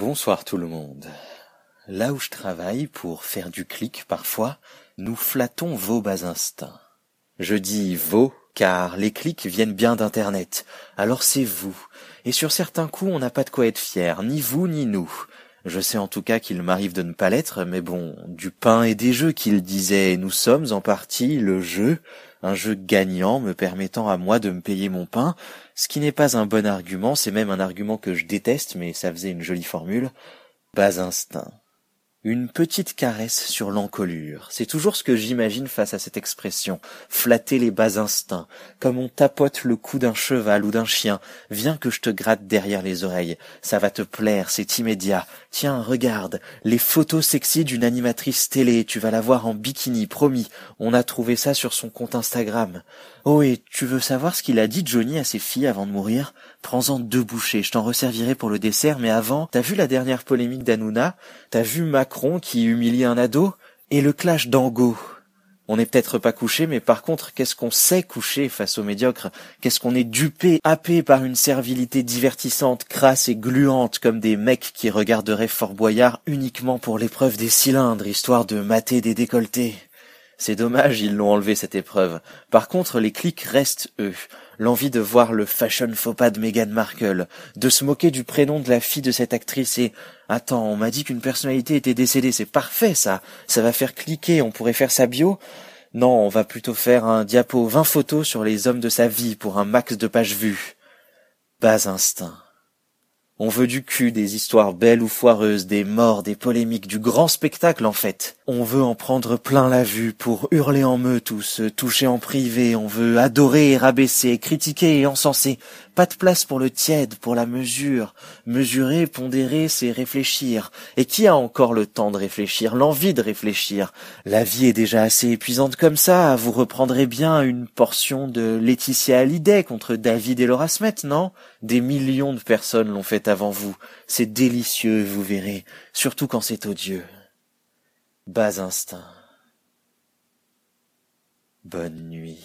Bonsoir tout le monde. Là où je travaille pour faire du clic parfois, nous flattons vos bas instincts. Je dis vos car les clics viennent bien d'internet. Alors c'est vous. Et sur certains coups, on n'a pas de quoi être fier, ni vous ni nous. Je sais en tout cas qu'il m'arrive de ne pas l'être, mais bon, du pain et des jeux qu'il disait, nous sommes en partie le jeu, un jeu gagnant me permettant à moi de me payer mon pain, ce qui n'est pas un bon argument, c'est même un argument que je déteste, mais ça faisait une jolie formule. Bas instinct. Une petite caresse sur l'encolure, c'est toujours ce que j'imagine face à cette expression. Flatter les bas instincts, comme on tapote le cou d'un cheval ou d'un chien. Viens que je te gratte derrière les oreilles. Ça va te plaire, c'est immédiat. Tiens, regarde, les photos sexy d'une animatrice télé, tu vas la voir en bikini, promis. On a trouvé ça sur son compte Instagram. Oh, et tu veux savoir ce qu'il a dit Johnny à ses filles avant de mourir? Prends-en deux bouchées, je t'en resservirai pour le dessert, mais avant, t'as vu la dernière polémique d'Anouna T'as vu Macron qui humilie un ado? Et le clash d'Ango on n'est peut-être pas couché, mais par contre, qu'est-ce qu'on sait coucher face aux médiocres Qu'est-ce qu'on est dupé, happé par une servilité divertissante, crasse et gluante, comme des mecs qui regarderaient Fort Boyard uniquement pour l'épreuve des cylindres, histoire de mater des décolletés? C'est dommage, ils l'ont enlevé cette épreuve. Par contre, les clics restent eux. L'envie de voir le fashion faux pas de Meghan Markle, de se moquer du prénom de la fille de cette actrice et Attends, on m'a dit qu'une personnalité était décédée, c'est parfait ça. Ça va faire cliquer, on pourrait faire sa bio. Non, on va plutôt faire un diapo 20 photos sur les hommes de sa vie pour un max de pages vues. Bas instinct. On veut du cul, des histoires belles ou foireuses, des morts, des polémiques, du grand spectacle en fait. On veut en prendre plein la vue pour hurler en meute ou se toucher en privé. On veut adorer rabaisser, critiquer et encenser. Pas de place pour le tiède, pour la mesure. Mesurer, pondérer, c'est réfléchir. Et qui a encore le temps de réfléchir, l'envie de réfléchir? La vie est déjà assez épuisante comme ça. Vous reprendrez bien une portion de Laetitia Hallyday contre David et Laura Smet, non? Des millions de personnes l'ont fait avant vous. C'est délicieux, vous verrez, surtout quand c'est odieux. Bas instinct. Bonne nuit.